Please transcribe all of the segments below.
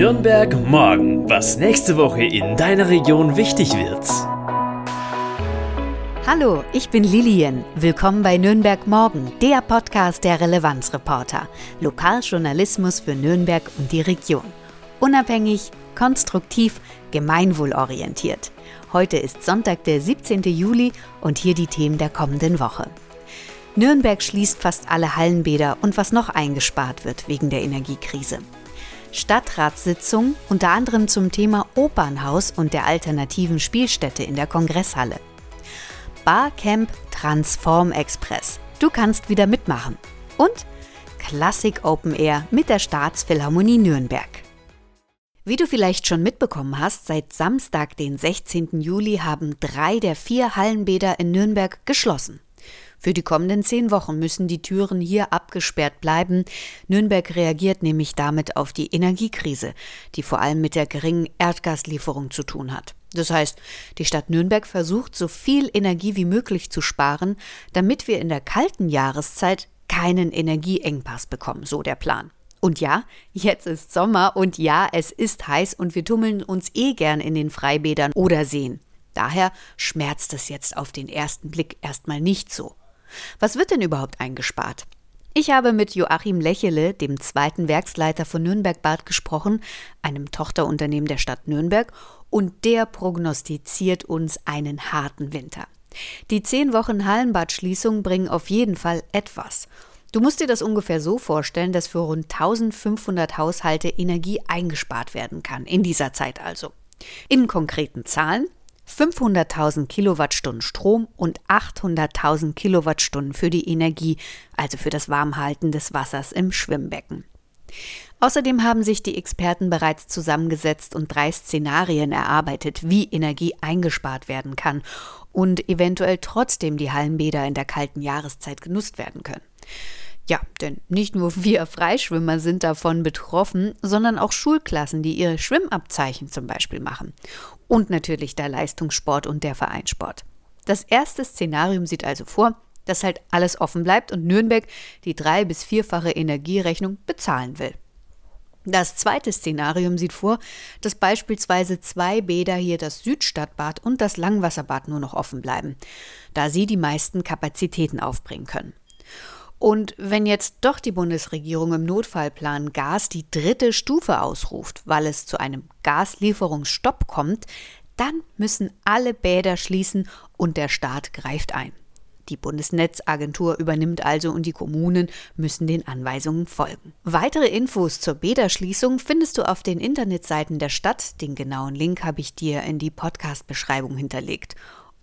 Nürnberg morgen, was nächste Woche in deiner Region wichtig wird. Hallo, ich bin Lilian. Willkommen bei Nürnberg Morgen, der Podcast der Relevanzreporter. Lokaljournalismus für Nürnberg und die Region. Unabhängig, konstruktiv, gemeinwohlorientiert. Heute ist Sonntag, der 17. Juli und hier die Themen der kommenden Woche. Nürnberg schließt fast alle Hallenbäder und was noch eingespart wird wegen der Energiekrise. Stadtratssitzung unter anderem zum Thema Opernhaus und der alternativen Spielstätte in der Kongresshalle. Barcamp Transform Express. Du kannst wieder mitmachen. Und Klassik Open Air mit der Staatsphilharmonie Nürnberg. Wie du vielleicht schon mitbekommen hast, seit Samstag, den 16. Juli, haben drei der vier Hallenbäder in Nürnberg geschlossen. Für die kommenden zehn Wochen müssen die Türen hier abgesperrt bleiben. Nürnberg reagiert nämlich damit auf die Energiekrise, die vor allem mit der geringen Erdgaslieferung zu tun hat. Das heißt, die Stadt Nürnberg versucht, so viel Energie wie möglich zu sparen, damit wir in der kalten Jahreszeit keinen Energieengpass bekommen, so der Plan. Und ja, jetzt ist Sommer und ja, es ist heiß und wir tummeln uns eh gern in den Freibädern oder Seen. Daher schmerzt es jetzt auf den ersten Blick erstmal nicht so. Was wird denn überhaupt eingespart? Ich habe mit Joachim Lächele, dem zweiten Werksleiter von Nürnberg Bad, gesprochen, einem Tochterunternehmen der Stadt Nürnberg, und der prognostiziert uns einen harten Winter. Die zehn Wochen Hallenbadschließung bringen auf jeden Fall etwas. Du musst dir das ungefähr so vorstellen, dass für rund 1500 Haushalte Energie eingespart werden kann, in dieser Zeit also. In konkreten Zahlen 500.000 Kilowattstunden Strom und 800.000 Kilowattstunden für die Energie, also für das Warmhalten des Wassers im Schwimmbecken. Außerdem haben sich die Experten bereits zusammengesetzt und drei Szenarien erarbeitet, wie Energie eingespart werden kann und eventuell trotzdem die Hallenbäder in der kalten Jahreszeit genutzt werden können. Ja, denn nicht nur wir Freischwimmer sind davon betroffen, sondern auch Schulklassen, die ihre Schwimmabzeichen zum Beispiel machen. Und natürlich der Leistungssport und der Vereinssport. Das erste Szenarium sieht also vor, dass halt alles offen bleibt und Nürnberg die drei- bis vierfache Energierechnung bezahlen will. Das zweite Szenarium sieht vor, dass beispielsweise zwei Bäder hier das Südstadtbad und das Langwasserbad nur noch offen bleiben, da sie die meisten Kapazitäten aufbringen können. Und wenn jetzt doch die Bundesregierung im Notfallplan Gas die dritte Stufe ausruft, weil es zu einem Gaslieferungsstopp kommt, dann müssen alle Bäder schließen und der Staat greift ein. Die Bundesnetzagentur übernimmt also und die Kommunen müssen den Anweisungen folgen. Weitere Infos zur Bäderschließung findest du auf den Internetseiten der Stadt. Den genauen Link habe ich dir in die Podcast-Beschreibung hinterlegt.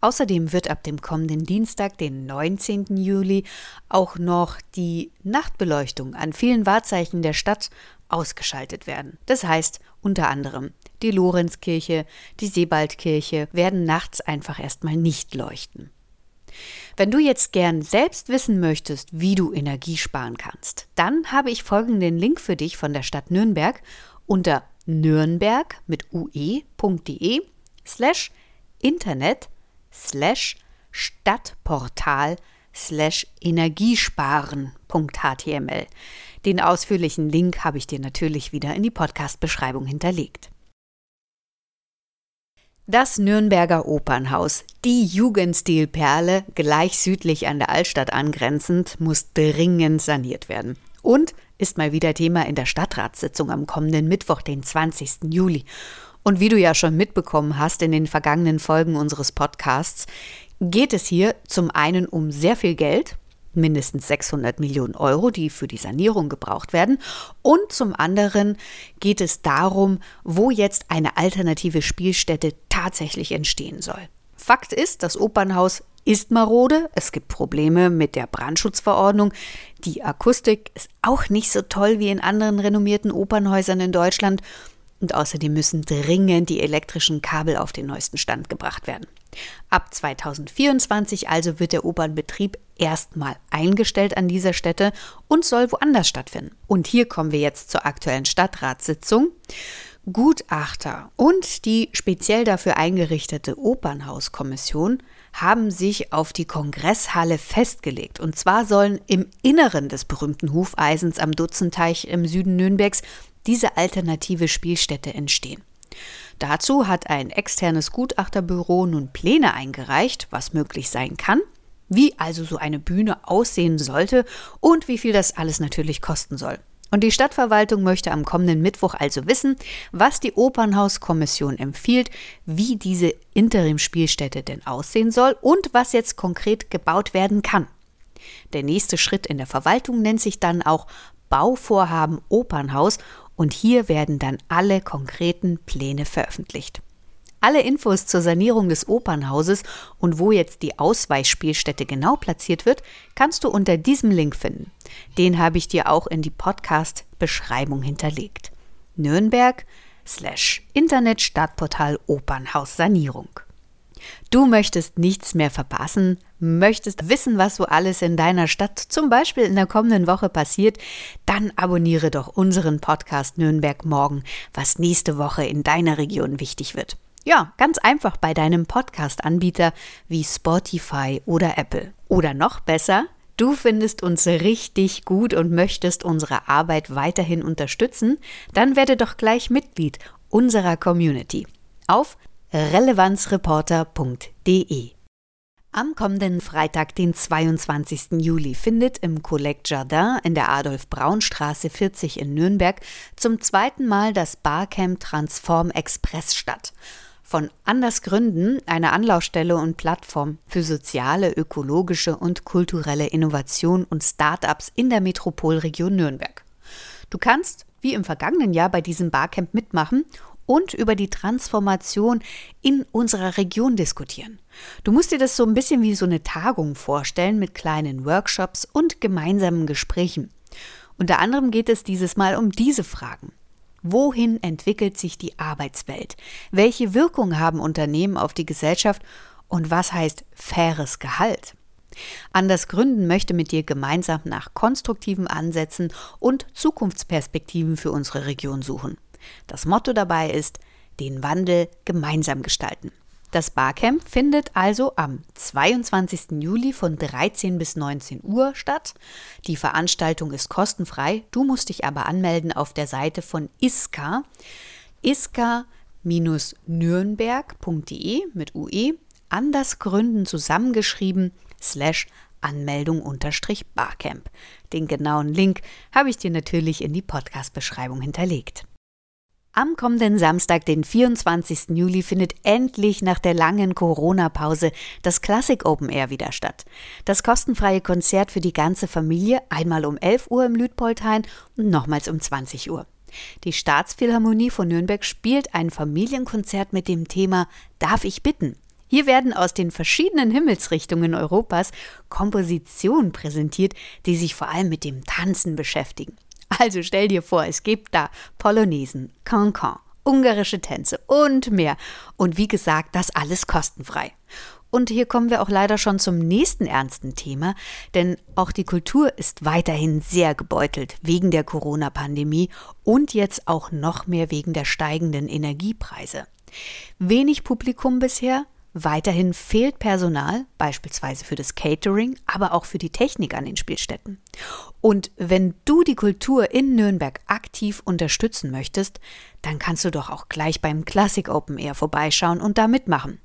Außerdem wird ab dem kommenden Dienstag, den 19. Juli, auch noch die Nachtbeleuchtung an vielen Wahrzeichen der Stadt ausgeschaltet werden. Das heißt unter anderem, die Lorenzkirche, die Sebaldkirche werden nachts einfach erstmal nicht leuchten. Wenn du jetzt gern selbst wissen möchtest, wie du Energie sparen kannst, dann habe ich folgenden Link für dich von der Stadt Nürnberg unter nürnberg mit ue.de slash Internet slash Stadtportal slash Energiesparen.html. Den ausführlichen Link habe ich dir natürlich wieder in die Podcast-Beschreibung hinterlegt. Das Nürnberger Opernhaus, die Jugendstilperle, gleich südlich an der Altstadt angrenzend, muss dringend saniert werden. Und ist mal wieder Thema in der Stadtratssitzung am kommenden Mittwoch, den 20. Juli. Und wie du ja schon mitbekommen hast in den vergangenen Folgen unseres Podcasts, geht es hier zum einen um sehr viel Geld, mindestens 600 Millionen Euro, die für die Sanierung gebraucht werden. Und zum anderen geht es darum, wo jetzt eine alternative Spielstätte tatsächlich entstehen soll. Fakt ist, das Opernhaus ist marode, es gibt Probleme mit der Brandschutzverordnung, die Akustik ist auch nicht so toll wie in anderen renommierten Opernhäusern in Deutschland und außerdem müssen dringend die elektrischen Kabel auf den neuesten Stand gebracht werden. Ab 2024 also wird der Opernbetrieb erstmal eingestellt an dieser Stätte und soll woanders stattfinden. Und hier kommen wir jetzt zur aktuellen Stadtratssitzung. Gutachter und die speziell dafür eingerichtete Opernhauskommission haben sich auf die Kongresshalle festgelegt. Und zwar sollen im Inneren des berühmten Hufeisens am Dutzenteich im Süden Nürnbergs diese alternative Spielstätte entstehen. Dazu hat ein externes Gutachterbüro nun Pläne eingereicht, was möglich sein kann, wie also so eine Bühne aussehen sollte und wie viel das alles natürlich kosten soll. Und die Stadtverwaltung möchte am kommenden Mittwoch also wissen, was die Opernhauskommission empfiehlt, wie diese Interimspielstätte denn aussehen soll und was jetzt konkret gebaut werden kann. Der nächste Schritt in der Verwaltung nennt sich dann auch Bauvorhaben Opernhaus und hier werden dann alle konkreten Pläne veröffentlicht. Alle Infos zur Sanierung des Opernhauses und wo jetzt die Ausweichspielstätte genau platziert wird, kannst du unter diesem Link finden. Den habe ich dir auch in die Podcast-Beschreibung hinterlegt. Nürnberg slash Internet Stadtportal Opernhaus Sanierung. Du möchtest nichts mehr verpassen, möchtest wissen, was so alles in deiner Stadt zum Beispiel in der kommenden Woche passiert, dann abonniere doch unseren Podcast Nürnberg morgen, was nächste Woche in deiner Region wichtig wird. Ja, ganz einfach bei deinem Podcast-Anbieter wie Spotify oder Apple. Oder noch besser, du findest uns richtig gut und möchtest unsere Arbeit weiterhin unterstützen, dann werde doch gleich Mitglied unserer Community auf relevanzreporter.de. Am kommenden Freitag, den 22. Juli, findet im Collect Jardin in der Adolf-Braun-Straße 40 in Nürnberg zum zweiten Mal das Barcamp Transform Express statt von Anders Gründen, eine Anlaufstelle und Plattform für soziale, ökologische und kulturelle Innovation und Startups in der Metropolregion Nürnberg. Du kannst, wie im vergangenen Jahr bei diesem Barcamp mitmachen und über die Transformation in unserer Region diskutieren. Du musst dir das so ein bisschen wie so eine Tagung vorstellen mit kleinen Workshops und gemeinsamen Gesprächen. Unter anderem geht es dieses Mal um diese Fragen. Wohin entwickelt sich die Arbeitswelt? Welche Wirkung haben Unternehmen auf die Gesellschaft? Und was heißt faires Gehalt? Anders Gründen möchte mit dir gemeinsam nach konstruktiven Ansätzen und Zukunftsperspektiven für unsere Region suchen. Das Motto dabei ist, den Wandel gemeinsam gestalten. Das Barcamp findet also am 22. Juli von 13 bis 19 Uhr statt. Die Veranstaltung ist kostenfrei. Du musst dich aber anmelden auf der Seite von ISKA. ISKA-nürnberg.de mit UE anders gründen zusammengeschrieben slash Anmeldung unterstrich Barcamp. Den genauen Link habe ich dir natürlich in die Podcast-Beschreibung hinterlegt. Am kommenden Samstag, den 24. Juli, findet endlich nach der langen Corona-Pause das Classic Open Air wieder statt. Das kostenfreie Konzert für die ganze Familie, einmal um 11 Uhr im Lüdpolthain und nochmals um 20 Uhr. Die Staatsphilharmonie von Nürnberg spielt ein Familienkonzert mit dem Thema Darf ich bitten? Hier werden aus den verschiedenen Himmelsrichtungen Europas Kompositionen präsentiert, die sich vor allem mit dem Tanzen beschäftigen. Also stell dir vor, es gibt da Polonesen, Cancan, ungarische Tänze und mehr. Und wie gesagt, das alles kostenfrei. Und hier kommen wir auch leider schon zum nächsten ernsten Thema, denn auch die Kultur ist weiterhin sehr gebeutelt wegen der Corona-Pandemie und jetzt auch noch mehr wegen der steigenden Energiepreise. Wenig Publikum bisher, Weiterhin fehlt Personal, beispielsweise für das Catering, aber auch für die Technik an den Spielstätten. Und wenn du die Kultur in Nürnberg aktiv unterstützen möchtest, dann kannst du doch auch gleich beim Classic Open Air vorbeischauen und da mitmachen.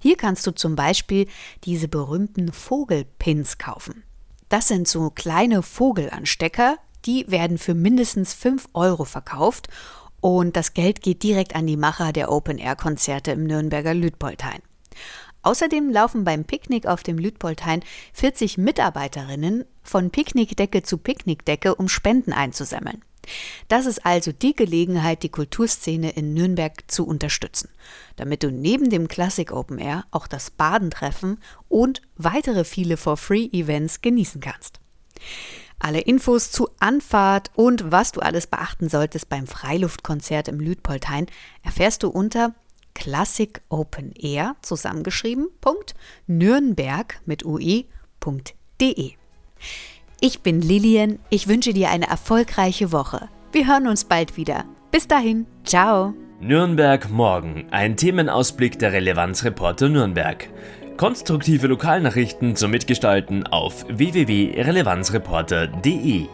Hier kannst du zum Beispiel diese berühmten Vogelpins kaufen. Das sind so kleine Vogelanstecker, die werden für mindestens 5 Euro verkauft und das Geld geht direkt an die Macher der Open-Air-Konzerte im Nürnberger Lüdpoltheim. Außerdem laufen beim Picknick auf dem Lüdpolthein 40 Mitarbeiterinnen von Picknickdecke zu Picknickdecke, um Spenden einzusammeln. Das ist also die Gelegenheit, die Kulturszene in Nürnberg zu unterstützen, damit du neben dem Classic Open Air auch das Badentreffen und weitere viele For-Free-Events genießen kannst. Alle Infos zu Anfahrt und was du alles beachten solltest beim Freiluftkonzert im Lüdpolthein erfährst du unter Classic Open Air zusammengeschrieben. Nürnberg mit ue.de. Ich bin Lilian, ich wünsche dir eine erfolgreiche Woche. Wir hören uns bald wieder. Bis dahin, ciao. Nürnberg morgen, ein Themenausblick der Relevanzreporter Nürnberg. Konstruktive Lokalnachrichten zum Mitgestalten auf www.relevanzreporter.de.